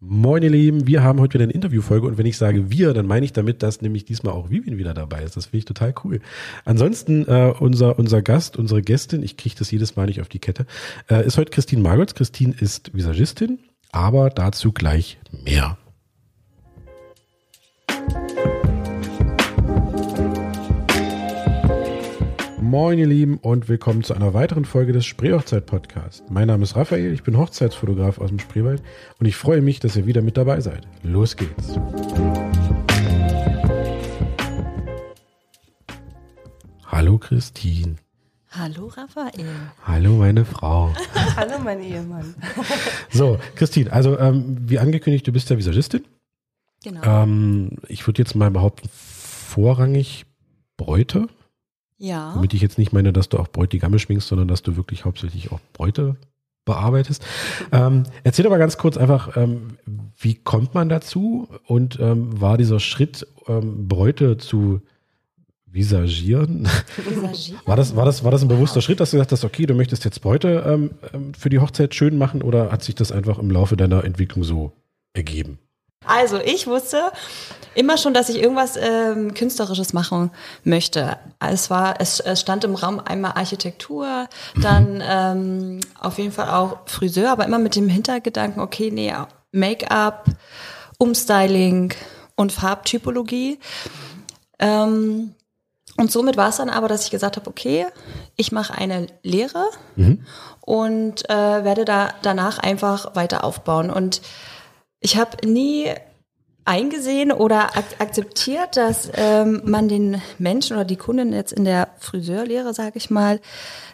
Moin ihr Lieben, wir haben heute wieder eine Interviewfolge und wenn ich sage wir, dann meine ich damit, dass nämlich diesmal auch Vivian wieder dabei ist. Das finde ich total cool. Ansonsten äh, unser, unser Gast, unsere Gästin, ich kriege das jedes Mal nicht auf die Kette, äh, ist heute Christine Margotz. Christine ist Visagistin, aber dazu gleich mehr. Moin ihr Lieben und willkommen zu einer weiteren Folge des Spreehochzeit-Podcasts. Mein Name ist Raphael, ich bin Hochzeitsfotograf aus dem Spreewald und ich freue mich, dass ihr wieder mit dabei seid. Los geht's. Hallo Christine. Hallo Raphael. Hallo meine Frau. Hallo mein Ehemann. So, Christine, also ähm, wie angekündigt, du bist ja Visagistin. Genau. Ähm, ich würde jetzt mal behaupten, vorrangig Bräute. Ja. Womit ich jetzt nicht meine, dass du auch Bräutigamme schminkst, sondern dass du wirklich hauptsächlich auch Bräute bearbeitest. Ähm, erzähl mal ganz kurz einfach, ähm, wie kommt man dazu und ähm, war dieser Schritt, ähm, Bräute zu visagieren? Visagieren? War das, war, das, war das ein bewusster Schritt, dass du gesagt hast, okay, du möchtest jetzt Bräute ähm, ähm, für die Hochzeit schön machen oder hat sich das einfach im Laufe deiner Entwicklung so ergeben? Also ich wusste immer schon, dass ich irgendwas ähm, Künstlerisches machen möchte. Es war, es, es stand im Raum einmal Architektur, dann ähm, auf jeden Fall auch Friseur, aber immer mit dem Hintergedanken, okay, nee, Make-up, Umstyling und Farbtypologie. Ähm, und somit war es dann aber, dass ich gesagt habe, okay, ich mache eine Lehre und äh, werde da danach einfach weiter aufbauen. Und ich habe nie eingesehen oder ak akzeptiert, dass ähm, man den Menschen oder die Kunden jetzt in der Friseurlehre, sage ich mal,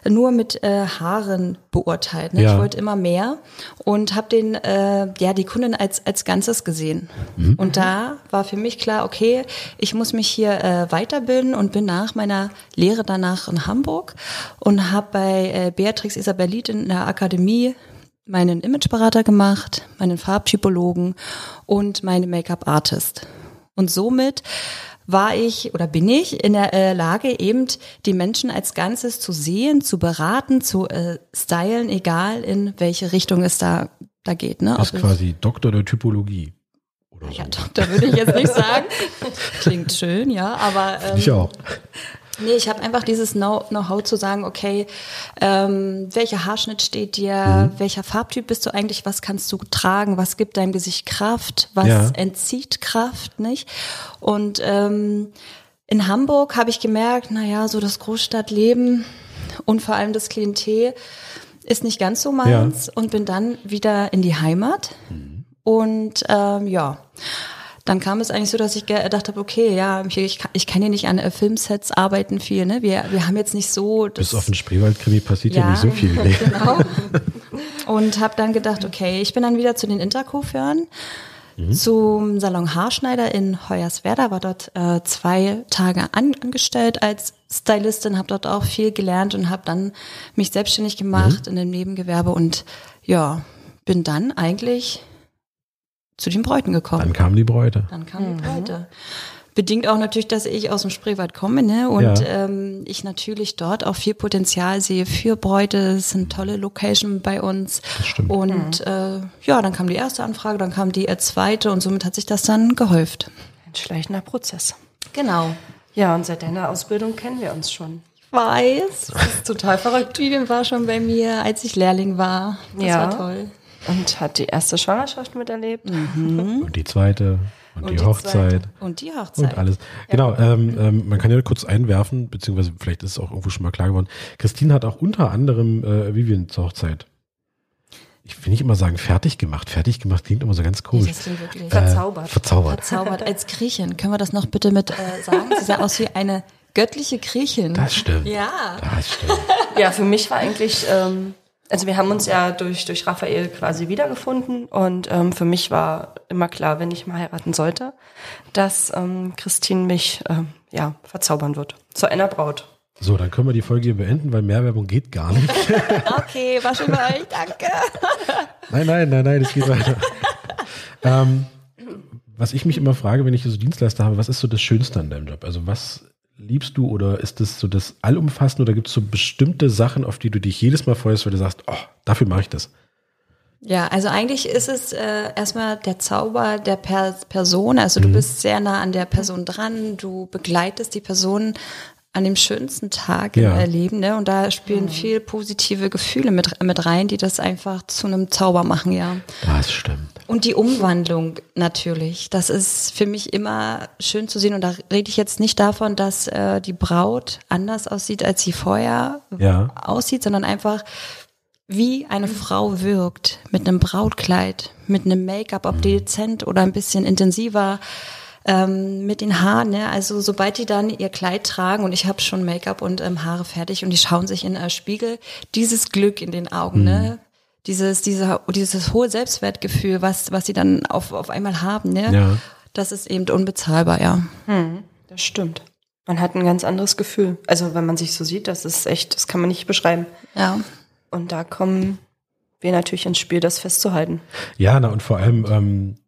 nur mit äh, Haaren beurteilt. Ne? Ja. Ich wollte immer mehr und habe den äh, ja die Kunden als als Ganzes gesehen. Und da war für mich klar, okay, ich muss mich hier äh, weiterbilden und bin nach meiner Lehre danach in Hamburg und habe bei äh, Beatrix Isabellit in der Akademie meinen Imageberater gemacht, meinen Farbtypologen und meine Make-up-Artist. Und somit war ich oder bin ich in der äh, Lage, eben die Menschen als Ganzes zu sehen, zu beraten, zu äh, stylen, egal in welche Richtung es da, da geht. Ne? Das ist es- quasi Doktor der Typologie. Oder so. ja, Doktor würde ich jetzt nicht sagen. Klingt schön, ja, aber ähm, ich auch. Nee, ich habe einfach dieses Know- Know-how zu sagen, okay, ähm, welcher Haarschnitt steht dir, Mhm. welcher Farbtyp bist du eigentlich, was kannst du tragen, was gibt deinem Gesicht Kraft, was Ja. entzieht Kraft, nicht? Und ähm, in Hamburg habe ich gemerkt, naja, so das Großstadtleben und vor allem das Klientel ist nicht ganz so meins und bin dann wieder in die Heimat. Und ähm, ja, dann kam es eigentlich so, dass ich gedacht habe, okay, ja, ich, kann, ich kann hier nicht an äh, Filmsets arbeiten viel, ne? Wir, wir haben jetzt nicht so das, Bis auf den Spreewaldkrimi passiert ja, Ja. nicht so viel. Nee. Genau. Und habe dann gedacht, okay, ich bin dann wieder zu den Intercoiffeuren, zum Salon Haarschneider in Hoyerswerda, war dort äh, zwei Tage an, angestellt als Stylistin, habe dort auch viel gelernt und habe dann mich selbstständig gemacht in dem Nebengewerbe und ja, bin dann eigentlich zu den Bräuten gekommen. Dann kamen die Bräute. Dann kamen die Bräute. Bedingt auch natürlich, dass ich aus dem Spreewald komme, ne? Und Ja. ähm, ich natürlich dort auch viel Potenzial sehe für Bräute. Es sind tolle Location bei uns. Das stimmt. Und äh, ja, dann kam die erste Anfrage, dann kam die zweite und somit hat sich das dann gehäuft. Ein schleichender Prozess. Genau. Ja, und seit deiner Ausbildung kennen wir uns schon. Weiß. Das ist total verrückt. Vivian war schon bei mir, als ich Lehrling war. Das Ja. war toll. Und hat die erste Schwangerschaft miterlebt. Und die zweite und, Und die, die Hochzeit zweite. Und die Hochzeit. und alles. Genau, ähm, ähm, man kann ja kurz einwerfen, beziehungsweise vielleicht ist es auch irgendwo schon mal klar geworden. Christine hat auch unter anderem äh, Vivian zur Hochzeit. Ich will nicht immer sagen fertig gemacht. Fertig gemacht klingt immer so ganz komisch. Äh, Verzaubert. verzaubert. verzaubert als Griechin. Können wir das noch bitte mit äh, sagen? Sie sah aus wie eine göttliche Griechin. Das stimmt. ja. Das stimmt. Ja, für mich war eigentlich, ähm, also wir haben uns ja durch, durch Raphael quasi wiedergefunden und ähm, für mich war immer klar, wenn ich mal heiraten sollte, dass ähm, Christine mich ähm, ja, verzaubern wird. Zu einer Braut. So, dann können wir die Folge hier beenden, weil mehr Werbung geht gar nicht. Okay, war schön bei euch, danke. Nein, nein, nein, nein, es geht weiter. ähm, was ich mich immer frage, wenn ich so Dienstleister habe, was ist so das Schönste an deinem Job? Also was liebst du oder ist das so das Allumfassende oder gibt es so bestimmte Sachen, auf die du dich jedes Mal freust, weil du sagst, oh, dafür mache ich das? Ja, also eigentlich ist es äh, erstmal der Zauber der per Person. Also du bist sehr nah an der Person dran, du begleitest die Person an dem schönsten Tag Ja. im Erleben, ne? Und da spielen viel positive Gefühle mit, mit rein, die das einfach zu einem Zauber machen, ja. Das stimmt. Und die Umwandlung natürlich. Das ist für mich immer schön zu sehen. Und da rede ich jetzt nicht davon, dass äh, die Braut anders aussieht, als sie vorher Ja. aussieht, sondern einfach, wie eine Frau wirkt mit einem Brautkleid, mit einem Make-up, ob dezent oder ein bisschen intensiver, ähm, mit den Haaren. Ne? Also sobald die dann ihr Kleid tragen und ich habe schon Make-up und ähm, Haare fertig und die schauen sich in äh, Spiegel, dieses Glück in den Augen, ne? Dieses, dieser, dieses hohe Selbstwertgefühl, was, was sie dann auf, auf einmal haben, ne? Ja. Das ist eben unbezahlbar, ja. Das stimmt. Man hat ein ganz anderes Gefühl. Also wenn man sich so sieht, das ist echt, das kann man nicht beschreiben. Ja. Und da kommen wir natürlich ins Spiel, das festzuhalten. Ja, na und vor allem, ähm, äh,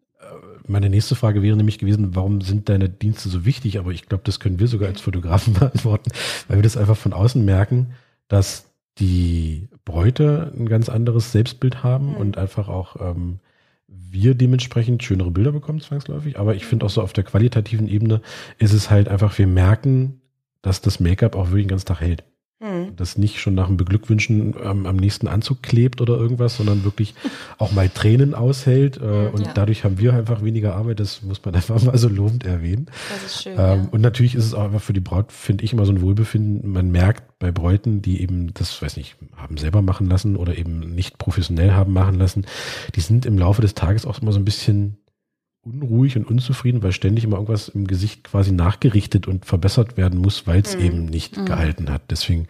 meine nächste Frage wäre nämlich gewesen, warum sind deine Dienste so wichtig? Aber ich glaube, das können wir sogar als Fotografen beantworten, weil wir das einfach von außen merken, dass die Bräute ein ganz anderes Selbstbild haben und einfach auch ähm, wir dementsprechend schönere Bilder bekommen, zwangsläufig. Aber ich finde auch so auf der qualitativen Ebene ist es halt einfach, wir merken, dass das Make-up auch wirklich den ganzen Tag hält. Hm. Das nicht schon nach dem Beglückwünschen ähm, am nächsten Anzug klebt oder irgendwas, sondern wirklich auch mal Tränen aushält. Äh, und Ja. dadurch haben wir einfach weniger Arbeit. Das muss man einfach mal so lobend erwähnen. Das ist schön. Ähm, ja. Und natürlich ist es auch einfach für die Braut, finde ich, immer so ein Wohlbefinden. Man merkt bei Bräuten, die eben das, weiß nicht, haben selber machen lassen oder eben nicht professionell haben machen lassen, die sind im Laufe des Tages auch immer so ein bisschen unruhig und unzufrieden, weil ständig immer irgendwas im Gesicht quasi nachgerichtet und verbessert werden muss, weil es eben nicht gehalten hat. Deswegen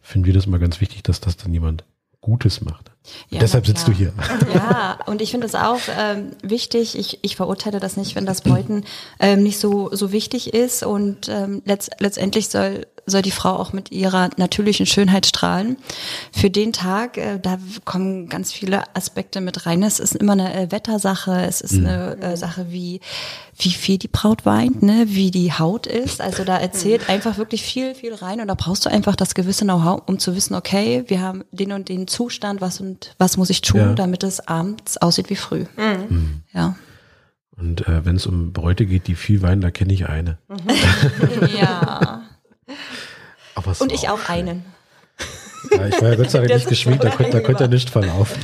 finden wir das immer ganz wichtig, dass das dann jemand Gutes macht. Ja, Deshalb sitzt du hier. Ja, und ich finde es auch ähm, wichtig, ich, ich verurteile das nicht, wenn das Bräuten ähm, nicht so, so wichtig ist und ähm, letzt, letztendlich soll, soll die Frau auch mit ihrer natürlichen Schönheit strahlen. Für den Tag, äh, da kommen ganz viele Aspekte mit rein. Es ist immer eine äh, Wettersache, es ist eine äh, Sache, wie, wie viel die Braut weint, ne? wie die Haut ist. Also da erzählt einfach wirklich viel, viel rein und da brauchst du einfach das gewisse Know-how, um zu wissen, okay, wir haben den und den Zustand, was und was muss ich tun, Ja. damit es abends aussieht wie früh. Ja. Und äh, wenn es um Bräute geht, die viel weinen, da kenne ich eine. ja. Aber Und ich auch einen. Ja, ich war ja Gott sei Dank nicht geschminkt, da so konnte, da konnte er nicht verlaufen.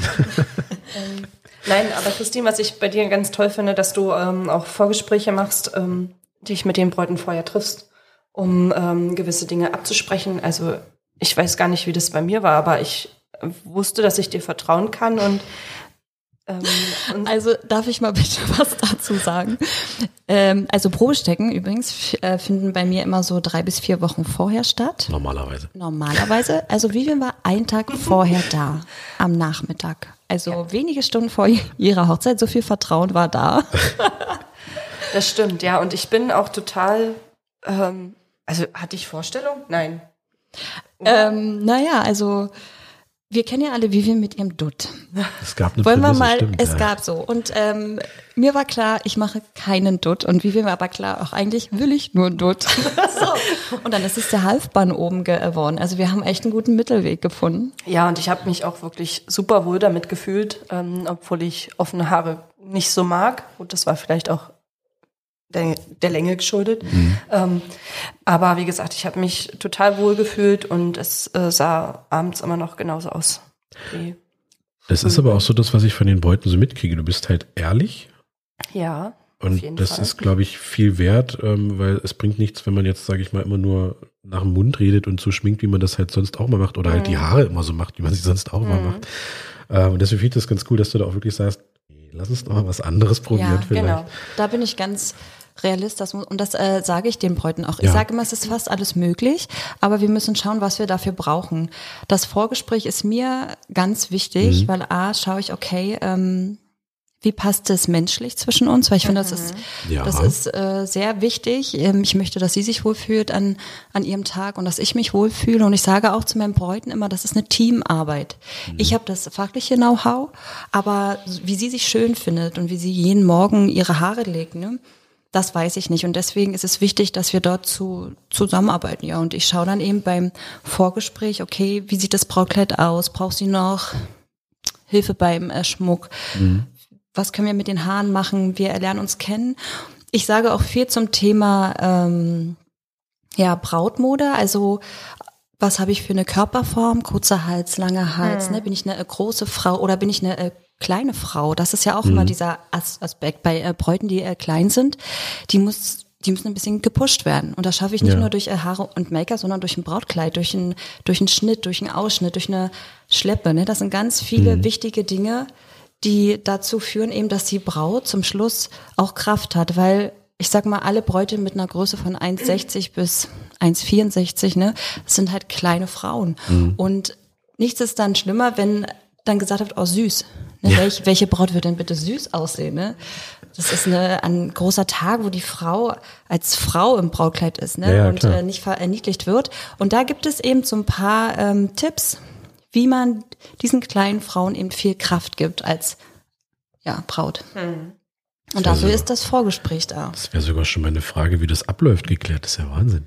Nein, aber Christine, was ich bei dir ganz toll finde, dass du ähm, auch Vorgespräche machst, ähm, dich mit den Bräuten vorher triffst, um ähm, gewisse Dinge abzusprechen. Also ich weiß gar nicht, wie das bei mir war, aber ich wusste, dass ich dir vertrauen kann und, ähm, Also darf ich mal bitte was dazu sagen? Ähm, also Probestecken übrigens äh, finden bei mir immer so drei bis vier Wochen vorher statt. Normalerweise. Normalerweise. Also Vivian war einen Tag vorher da, am Nachmittag. Also wenige Stunden vor ihrer Hochzeit. So viel Vertrauen war da. das stimmt, ja. Und ich bin auch total, ähm, also hatte ich Vorstellung? Nein. ähm, naja, also wir kennen ja alle Vivian mit ihrem Dutt. Es gab eine Wollen wir Prämisse, mal, stimmt, es ja. gab so. Und ähm, mir war klar, ich mache keinen Dutt. Und wie mir aber klar, auch eigentlich will ich nur einen Dutt. so. Und dann ist es der Halsband oben geworden. Also wir haben echt einen guten Mittelweg gefunden. Ja, und ich habe mich auch wirklich super wohl damit gefühlt, ähm, obwohl ich offene Haare nicht so mag. Gut, das war vielleicht auch der, der Länge geschuldet. Ähm, aber wie gesagt, ich habe mich total wohl gefühlt und es äh, sah abends immer noch genauso aus. Wie, Das ist aber auch so das, was ich von den Beuten so mitkriege. Du bist halt ehrlich ja, und das Fall. ist, glaube ich, viel wert, ähm, weil es bringt nichts, wenn man jetzt, sage ich mal, immer nur nach dem Mund redet und so schminkt, wie man das halt sonst auch mal macht oder halt die Haare immer so macht, wie man sie sonst auch immer macht. Ähm, und deswegen finde ich das ganz cool, dass du da auch wirklich sagst, lass uns doch mal was anderes probieren Ja, vielleicht. genau. Da bin ich ganz realist. Das muss, und das äh, sage ich den Bräuten auch. Ich Ja. sage immer, es ist fast alles möglich, aber wir müssen schauen, was wir dafür brauchen. Das Vorgespräch ist mir ganz wichtig, Mhm. weil A, schaue ich, okay, ähm, wie passt es menschlich zwischen uns? Weil ich finde, das ist, Ja. das ist äh, sehr wichtig. Ähm, ich möchte, dass sie sich wohlfühlt an, an ihrem Tag und dass ich mich wohlfühle. Und ich sage auch zu meinen Bräuten immer, das ist eine Teamarbeit. Ich habe das fachliche Know-how, aber wie sie sich schön findet und wie sie jeden Morgen ihre Haare legt, ne? Das weiß ich nicht. Und deswegen ist es wichtig, dass wir dort zu, zusammenarbeiten. Ja, und ich schaue dann eben beim Vorgespräch, okay, wie sieht das Brautkleid aus? Braucht sie noch Hilfe beim äh, Schmuck. Was können wir mit den Haaren machen? Wir lernen uns kennen. Ich sage auch viel zum Thema ähm, ja Brautmode. Also was habe ich für eine Körperform? Kurzer Hals, langer Hals. Ne? Bin ich eine äh, große Frau oder bin ich eine äh, kleine Frau? Das ist ja auch immer dieser As Aspekt bei äh, Bräuten, die äh, klein sind. Die muss die müssen ein bisschen gepusht werden. Und das schaffe ich nicht Ja. nur durch äh, Haare und Make-up, sondern durch ein Brautkleid, durch einen, durch einen Schnitt, durch einen Ausschnitt, durch eine Schleppe. Ne? Das sind ganz viele wichtige Dinge, die dazu führen eben, dass die Braut zum Schluss auch Kraft hat, weil ich sag mal, alle Bräute mit einer Größe von 1,60 bis 1,64, ne, sind halt kleine Frauen. Und nichts ist dann schlimmer, wenn dann gesagt wird, oh süß. Ne, welch, welche Braut wird denn bitte süß aussehen? Ne? Das ist eine, ein großer Tag, wo die Frau als Frau im Brautkleid ist ne? Ja, ja, und äh, nicht verniedlicht wird. Und da gibt es eben so ein paar ähm, Tipps, wie man diesen kleinen Frauen eben viel Kraft gibt als ja, Braut. Und dafür Also- ist das Vorgespräch da. Das wäre sogar schon meine Frage, wie das abläuft, geklärt. Das ist ja Wahnsinn.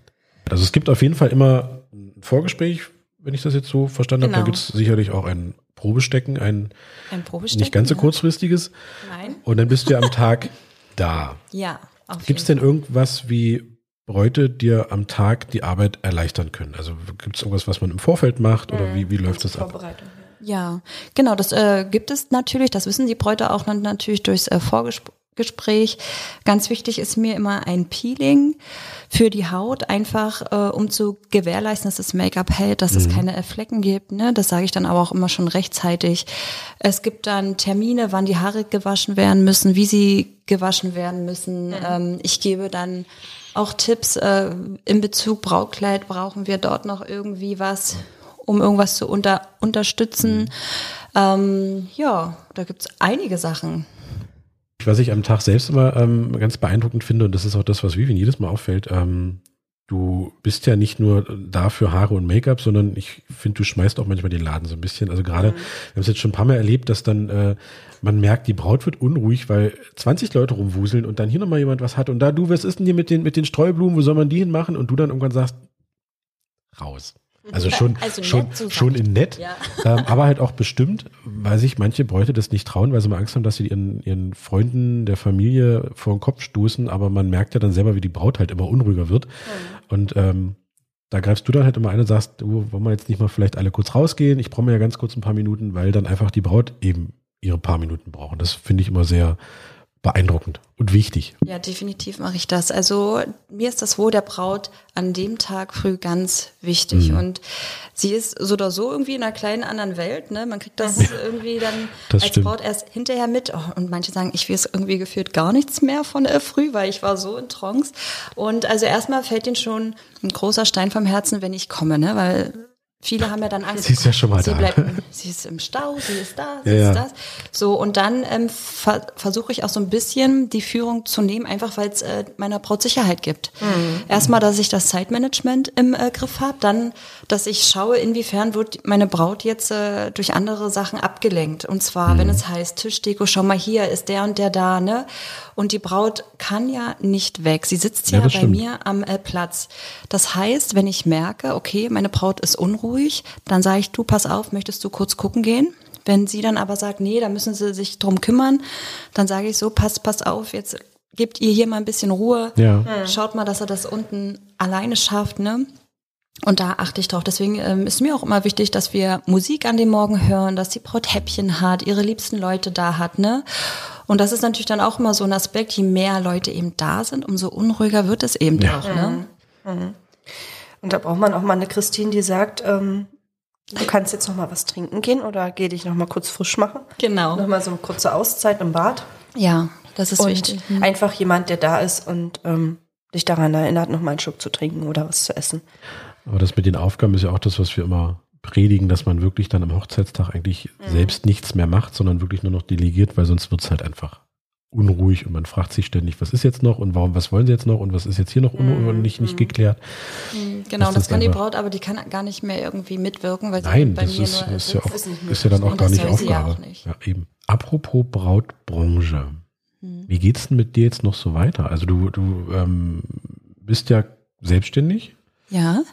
Also es gibt auf jeden Fall immer ein Vorgespräch, wenn ich das jetzt so verstanden habe. Da Genau. gibt es sicherlich auch ein Probestecken, ein Ein Probestecken. nicht ganz so ja. kurzfristiges. Nein. Und dann bist du ja am Tag da. Ja, Gibt es denn irgendwas wie Bräute dir am Tag die Arbeit erleichtern können? Also gibt es irgendwas, was man im Vorfeld macht oder wie, wie läuft das ab? Vorbereitung. Ja, genau, das äh, gibt es natürlich, das wissen die Bräute auch natürlich durchs äh, Vorgespräch. Ganz wichtig ist mir immer ein Peeling für die Haut, einfach äh, um zu gewährleisten, dass das Make-up hält, dass es keine äh, Flecken gibt. Ne? Das sage ich dann aber auch immer schon rechtzeitig. Es gibt dann Termine, wann die Haare gewaschen werden müssen, wie sie gewaschen werden müssen. Ähm, ich gebe dann auch Tipps äh, in Bezug Brautkleid, brauchen wir dort noch irgendwie was, um irgendwas zu unter, unterstützen. Ähm, ja, da gibt's einige Sachen. Was ich am Tag selbst immer ähm, ganz beeindruckend finde, und das ist auch das, was Vivian jedes Mal auffällt, ähm, du bist ja nicht nur da für Haare und Make-up, sondern ich finde, du schmeißt auch manchmal den Laden so ein bisschen. Also gerade, wir haben es jetzt schon ein paar Mal erlebt, dass dann äh, man merkt, die Braut wird unruhig, weil 20 Leute rumwuseln und dann hier nochmal jemand was hat und da, du, was ist denn hier mit den, mit den Streublumen, wo soll man die hinmachen? Und du dann irgendwann sagst, raus. Also schon, Also schon, schon in nett, Ja. ähm, aber halt auch bestimmt, weil sich manche Bräute das nicht trauen, weil sie mal Angst haben, dass sie ihren, ihren Freunden der Familie vor den Kopf stoßen, aber man merkt ja dann selber, wie die Braut halt immer unruhiger wird. Und ähm, da greifst du dann halt immer ein und sagst, du, wollen wir jetzt nicht mal vielleicht alle kurz rausgehen? Ich brauche mir ja ganz kurz ein paar Minuten, weil dann einfach die Braut eben ihre paar Minuten brauchen. Das finde ich immer sehr beeindruckend und wichtig. Ja, definitiv mache ich das. Also mir ist das Wohl der Braut an dem Tag früh ganz wichtig. Und sie ist so oder so irgendwie in einer kleinen anderen Welt. Ne? Man kriegt das irgendwie dann Das als stimmt. Braut erst hinterher mit. Oh, und manche sagen, ich weiß irgendwie gefühlt gar nichts mehr von äh, früh, weil ich war so in Trance. Und also erstmal fällt ihnen schon ein großer Stein vom Herzen, wenn ich komme, ne? weil Viele haben ja dann Angst. Sie ist ja schon mal sie da. Bleibt, sie ist im Stau, sie ist da, sie Ja, ist ja. das. So, und dann ähm, ver versuche ich auch so ein bisschen die Führung zu nehmen, einfach weil es äh, meiner Braut Sicherheit gibt. Erstmal, dass ich das Zeitmanagement im äh, Griff habe, dann, dass ich schaue, inwiefern wird meine Braut jetzt äh, durch andere Sachen abgelenkt. Und zwar, wenn es heißt, Tischdeko, schau mal hier, ist der und der da, ne? Und die Braut kann ja nicht weg. Sie sitzt Ja, ja, bei stimmt. mir am äh, Platz. Das heißt, wenn ich merke, okay, meine Braut ist unruhig, dann sage ich, du, pass auf, möchtest du kurz gucken gehen? Wenn sie dann aber sagt, nee, da müssen sie sich drum kümmern, dann sage ich so, pass, pass auf, jetzt gebt ihr hier mal ein bisschen Ruhe. Ja. Schaut mal, dass er das unten alleine schafft, ne? Und da achte ich drauf. Deswegen ähm, ist mir auch immer wichtig, dass wir Musik an dem Morgen hören, dass die Braut Häppchen hat, ihre liebsten Leute da hat, ne? Und das ist natürlich dann auch immer so ein Aspekt, je mehr Leute eben da sind, umso unruhiger wird es eben Ja. auch, ne? Und da braucht man auch mal eine Christine, die sagt, ähm, du kannst jetzt noch mal was trinken gehen oder geh dich noch mal kurz frisch machen. Genau. Noch mal so eine kurze Auszeit im Bad. Ja, das ist und wichtig. einfach jemand, der da ist und ähm, dich daran erinnert, noch mal einen Schluck zu trinken oder was zu essen. Aber das mit den Aufgaben ist ja auch das, was wir immer predigen, dass man wirklich dann am Hochzeitstag eigentlich selbst nichts mehr macht, sondern wirklich nur noch delegiert, weil sonst wird es halt einfach unruhig und man fragt sich ständig, was ist jetzt noch und warum, was wollen sie jetzt noch und was ist jetzt hier noch und nicht, nicht geklärt. Genau, Das das, kann die Braut, aber die kann gar nicht mehr irgendwie mitwirken, weil sie Nein, das ist, ist, ja auch, ist ja dann auch gar nicht Aufgabe. auch nicht. Ja, eben. Apropos Brautbranche. Wie geht's denn mit dir jetzt noch so weiter? Also du, du ähm, bist ja selbstständig, Ja,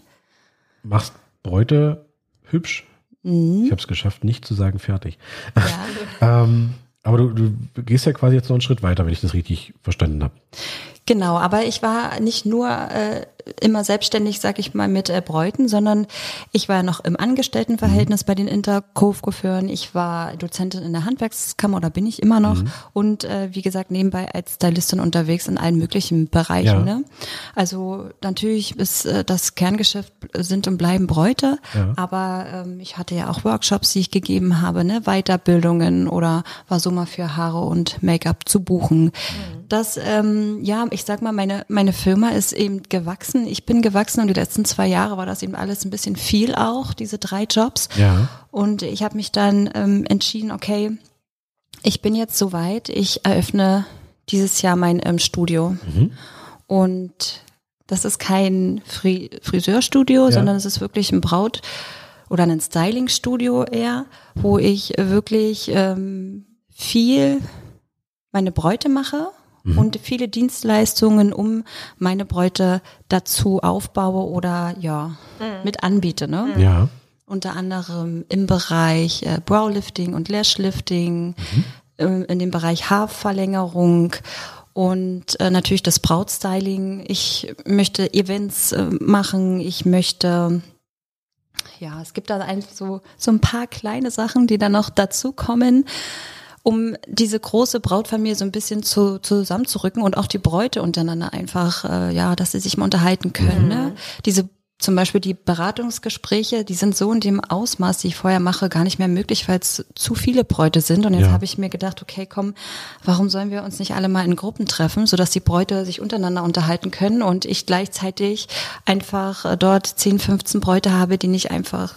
machst Bräute hübsch. Ich habe es geschafft, nicht zu sagen fertig. Ja. ähm, aber du, du gehst ja quasi jetzt noch einen Schritt weiter, wenn ich das richtig verstanden habe. Genau, aber ich war nicht nur äh, immer selbstständig, sag ich mal, mit äh, Bräuten, sondern ich war noch im Angestelltenverhältnis mhm. bei den Interkofgeföhren. Ich war Dozentin in der Handwerkskammer oder bin ich immer noch mhm. und äh, wie gesagt nebenbei als Stylistin unterwegs in allen möglichen Bereichen. Ja. Ne? Also natürlich ist äh, das Kerngeschäft sind und bleiben Bräute, ja. aber ähm, ich hatte ja auch Workshops, die ich gegeben habe, ne? Weiterbildungen oder war so mal für Haare und Make-up zu buchen. Mhm. Das, ähm, ja, ich sag mal, meine, meine Firma ist eben gewachsen. Ich bin gewachsen und die letzten zwei Jahre war das eben alles ein bisschen viel auch, diese drei Jobs. Ja. Und ich habe mich dann ähm, entschieden, okay, ich bin jetzt soweit, ich eröffne dieses Jahr mein ähm, Studio. Mhm. Und das ist kein Fri Friseurstudio, ja. sondern es ist wirklich ein Braut- oder ein Stylingstudio eher, wo ich wirklich ähm, viel meine Bräute mache mhm. und viele Dienstleistungen um meine Bräute dazu aufbaue oder ja, mhm. mit anbiete. Ne? Ja. Unter anderem im Bereich äh, Browlifting und Lashlifting, mhm. äh, in dem Bereich Haarverlängerung und äh, natürlich das Brautstyling. Ich möchte Events äh, machen, ich möchte ja, es gibt da einfach so, so ein paar kleine Sachen, die dann noch dazu kommen um diese große Brautfamilie so ein bisschen zu, zusammenzurücken und auch die Bräute untereinander einfach, äh, ja, dass sie sich mal unterhalten können. Mhm. Ne? Diese zum Beispiel die Beratungsgespräche, die sind so in dem Ausmaß, die ich vorher mache, gar nicht mehr möglich, weil es zu viele Bräute sind. Und jetzt ja. habe ich mir gedacht, okay, komm, warum sollen wir uns nicht alle mal in Gruppen treffen, sodass die Bräute sich untereinander unterhalten können und ich gleichzeitig einfach äh, dort 10, 15 Bräute habe, die nicht einfach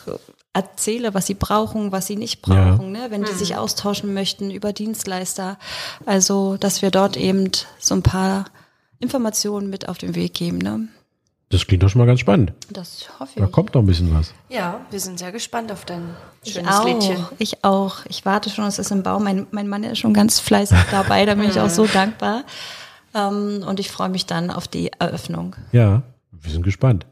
erzähle, was sie brauchen, was sie nicht brauchen, ja. ne? wenn die sich mhm. austauschen möchten über Dienstleister. Also, dass wir dort eben so ein paar Informationen mit auf den Weg geben. Ne? Das klingt doch schon mal ganz spannend. Das hoffe ich. Da kommt noch ein bisschen was. Ja, wir sind sehr gespannt auf dein schönes ich auch, Liedchen. Ich auch. Ich warte schon, es ist im Bau. Mein, mein Mann ist schon ganz fleißig dabei, da bin ich auch so dankbar. Ähm, und ich freue mich dann auf die Eröffnung. Ja, wir sind gespannt.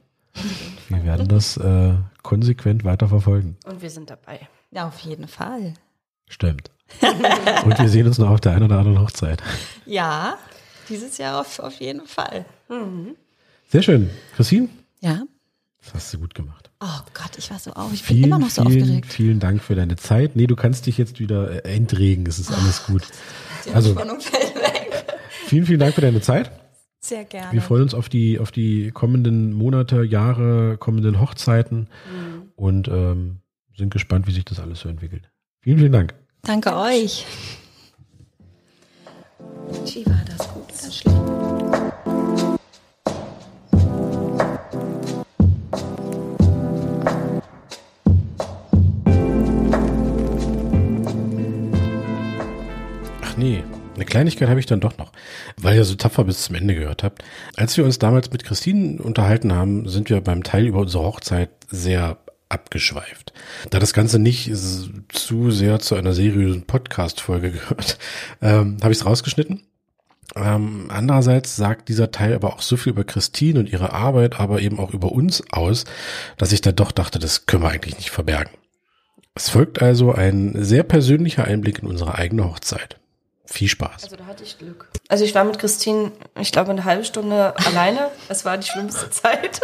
Wir werden das äh, konsequent weiterverfolgen. Und wir sind dabei. Ja, auf jeden Fall. Stimmt. Und wir sehen uns noch auf der einen oder anderen Hochzeit. Ja, dieses Jahr auf, auf jeden Fall. Mhm. Sehr schön. Christine? Ja. Das hast du gut gemacht. Oh Gott, ich war so auf. Ich vielen, bin immer noch so vielen, aufgeregt. Vielen Dank für deine Zeit. Nee, du kannst dich jetzt wieder äh, entregen. Es ist alles gut. Die also, fällt weg. Vielen, vielen Dank für deine Zeit. Sehr gerne. Wir freuen uns auf die, auf die kommenden Monate, Jahre, kommenden Hochzeiten mhm. und ähm, sind gespannt, wie sich das alles so entwickelt. Vielen, vielen Dank. Danke euch. Wie war das gut schlecht? Kleinigkeit habe ich dann doch noch, weil ihr so tapfer bis zum Ende gehört habt. Als wir uns damals mit Christine unterhalten haben, sind wir beim Teil über unsere Hochzeit sehr abgeschweift. Da das Ganze nicht zu sehr zu einer seriösen Podcast-Folge gehört, ähm, habe ich es rausgeschnitten. Ähm, andererseits sagt dieser Teil aber auch so viel über Christine und ihre Arbeit, aber eben auch über uns aus, dass ich da doch dachte, das können wir eigentlich nicht verbergen. Es folgt also ein sehr persönlicher Einblick in unsere eigene Hochzeit. Viel Spaß. Also da hatte ich Glück. Also ich war mit Christine, ich glaube, eine halbe Stunde alleine. Es war die schlimmste Zeit.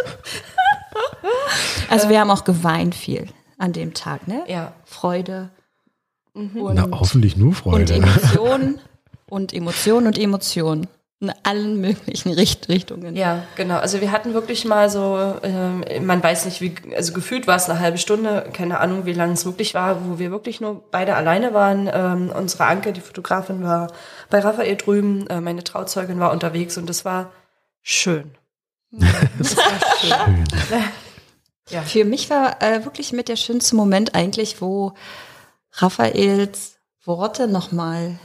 Also wir haben auch geweint viel an dem Tag, ne? Ja. Freude. Mhm. Und, Na, hoffentlich nur Freude. Und Emotionen und Emotionen und Emotionen in allen möglichen Richt Richtungen. Ja, genau. Also wir hatten wirklich mal so, äh, man weiß nicht, wie, also gefühlt war es eine halbe Stunde, keine Ahnung, wie lange es wirklich war, wo wir wirklich nur beide alleine waren. Ähm, unsere Anke, die Fotografin, war bei Raphael drüben, äh, meine Trauzeugin war unterwegs und das war schön. das war schön. ja. Für mich war äh, wirklich mit der schönste Moment eigentlich, wo Raphaels Worte nochmal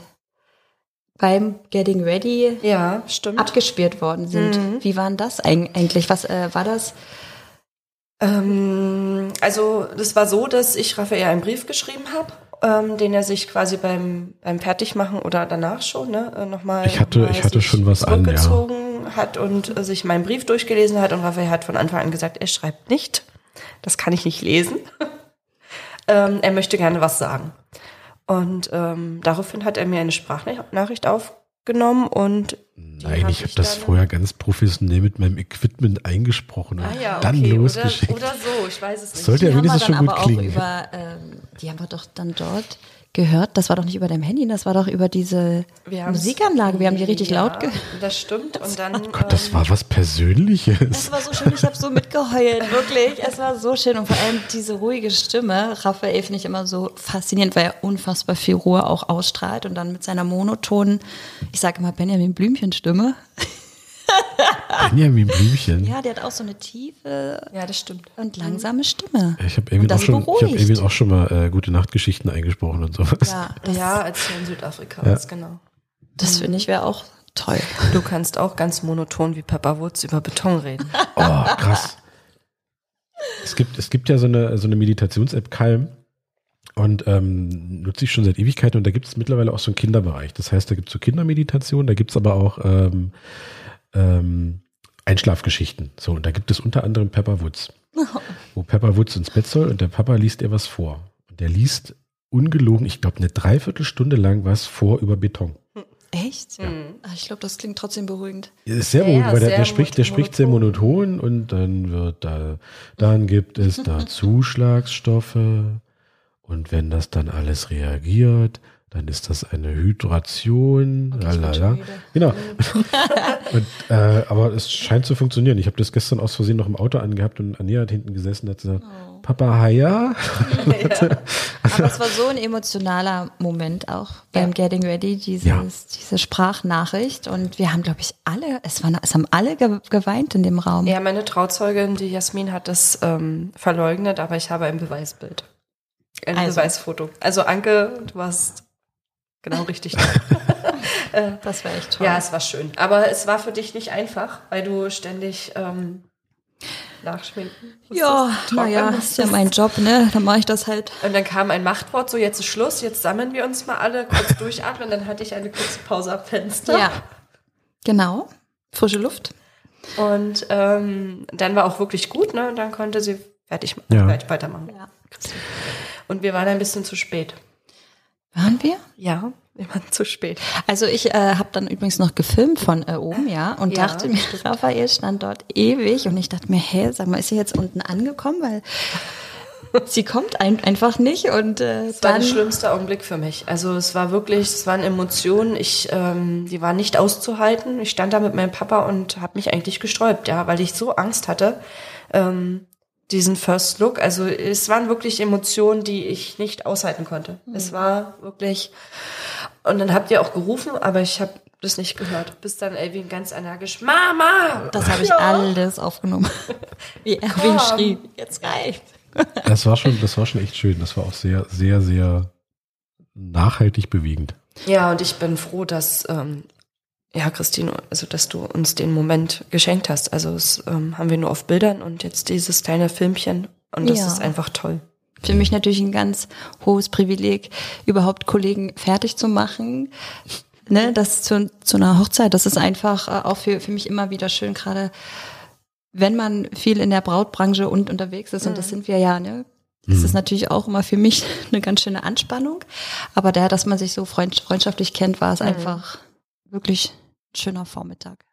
beim Getting Ready ja, stimmt. abgespielt worden sind. Mhm. Wie waren das eigentlich? Was äh, war das? Ähm, also das war so, dass ich Raphael einen Brief geschrieben habe, ähm, den er sich quasi beim, beim Fertigmachen oder danach schon ne, äh, nochmal ich hatte, ich hatte schon was an, ja. hat und äh, sich meinen Brief durchgelesen hat und Raphael hat von Anfang an gesagt, er schreibt nicht. Das kann ich nicht lesen. ähm, er möchte gerne was sagen. Und ähm, daraufhin hat er mir eine Sprachnachricht aufgenommen und Nein, hab ich habe das dann- vorher ganz professionell mit meinem Equipment eingesprochen und ah ja, dann okay, oder, losgeschickt. oder so, ich weiß es nicht. Sollte ja Die haben wir wenigstens dann schon gut klingen. über, ähm, die haben wir doch dann dort gehört. Das war doch nicht über deinem Handy, das war doch über diese Wir Musikanlage. Wir haben die richtig ja, laut gehört. Das stimmt. Und dann, Oh Gott, das ähm, war was Persönliches. Es war so schön, ich habe so mitgeheult, wirklich. Es war so schön und vor allem diese ruhige Stimme. Raphael finde ich immer so faszinierend, weil er unfassbar viel Ruhe auch ausstrahlt und dann mit seiner monotonen, ich sage immer Benjamin Blümchen Stimme. Benjamin Blümchen. Ja, der hat auch so eine tiefe ja, das stimmt. und langsame Stimme. Ich habe das auch schon- ich hab auch schon mal äh, gute Nachtgeschichten eingesprochen und sowas. Ja, das, Ja, als du in Südafrika warst, genau. das finde ich wäre auch toll. Du kannst auch ganz monoton wie Pepper Woods über Beton reden. Oh, krass. Es gibt, es gibt ja so eine, so eine Meditations-App Calm und ähm, nutze ich schon seit Ewigkeiten und da gibt es mittlerweile auch so einen Kinderbereich. Das heißt, da gibt es so Kindermeditation, da gibt es aber auch ähm, ähm, Einschlafgeschichten. So, und da gibt es unter anderem Pepper Woods, wo Pepper Woods ins Bett soll und der Papa liest ihr was vor. Und der liest ungelogen, ich glaube, eine Dreiviertelstunde lang was vor über Beton. Echt? Ach, Ich glaube, das klingt trotzdem beruhigend. Ja, ist sehr Ja, beruhigend, ja, weil der, der spricht, der spricht sehr monoton und dann wird da, dann gibt es da Zuschlagsstoffe und wenn das dann alles reagiert, dann ist das eine Hydration. lalala. Genau. und, äh, aber es scheint zu funktionieren. Ich habe das gestern aus Versehen noch im Auto angehabt und Anja hat hinten gesessen und hat gesagt, Papa Haya. Aber es war so ein emotionaler Moment auch beim Getting Ready, dieses, Ja. diese Sprachnachricht. Und wir haben, glaube ich, alle, es, waren, es haben alle ge geweint in dem Raum. Ja, meine Trauzeugin, die Jasmin, hat das ähm, verleugnet, aber ich habe ein Beweisbild. Ein Also. Beweisfoto. Also Anke, du warst genau richtig. Das war echt toll. ja, es war schön. Aber es war für dich nicht einfach, weil du ständig ähm, nachschminken musstest, ja, naja, ist ja mein Job, ne? Dann mache ich das halt. Und dann kam ein Machtwort, so jetzt ist Schluss, jetzt sammeln wir uns mal alle, kurz durchatmen. Dann hatte ich eine kurze Pause am Fenster. Ja. Genau. Frische Luft. Und ähm, dann war auch wirklich gut, ne? Und dann konnte sie fertig machen, Ja. fertig weitermachen. Ja. Und wir waren ein bisschen zu spät. Waren wir? Ja, wir waren zu spät. Also ich äh, habe dann übrigens noch gefilmt von äh, oben, ja, und Ja. dachte mir, Raphael stand dort ewig und ich dachte mir, hä, sag mal, ist sie jetzt unten angekommen, weil sie kommt ein, einfach nicht und äh, Das war der schlimmste Augenblick für mich. Also es war wirklich, es waren Emotionen, ich, ähm, die waren nicht auszuhalten. Ich stand da mit meinem Papa und habe mich eigentlich gesträubt, ja, weil ich so Angst hatte, ähm, diesen First Look. Also es waren wirklich Emotionen, die ich nicht aushalten konnte. Es war wirklich. Und dann habt ihr auch gerufen, aber ich habe das nicht gehört. Bis dann Elvin ganz energisch, Mama! das habe ich Ja. alles aufgenommen. Wie Erwin Komm. schrie, jetzt reicht. Das war schon, das war schon echt schön. Das war auch sehr, sehr, sehr nachhaltig bewegend. Ja, und ich bin froh, dass, ähm, ja, Christine, also dass du uns den Moment geschenkt hast. Also das ähm, haben wir nur auf Bildern und jetzt dieses kleine Filmchen und das Ja. ist einfach toll. Für mich natürlich ein ganz hohes Privileg, überhaupt Kollegen fertig zu machen. Ne, das zu, zu einer Hochzeit, das ist einfach äh, auch für, für mich immer wieder schön, gerade wenn man viel in der Brautbranche und unterwegs ist, und das sind wir ja, ne? Das ist natürlich auch immer für mich eine ganz schöne Anspannung. Aber der, dass man sich so freund, freundschaftlich kennt, war es einfach wirklich schöner Vormittag.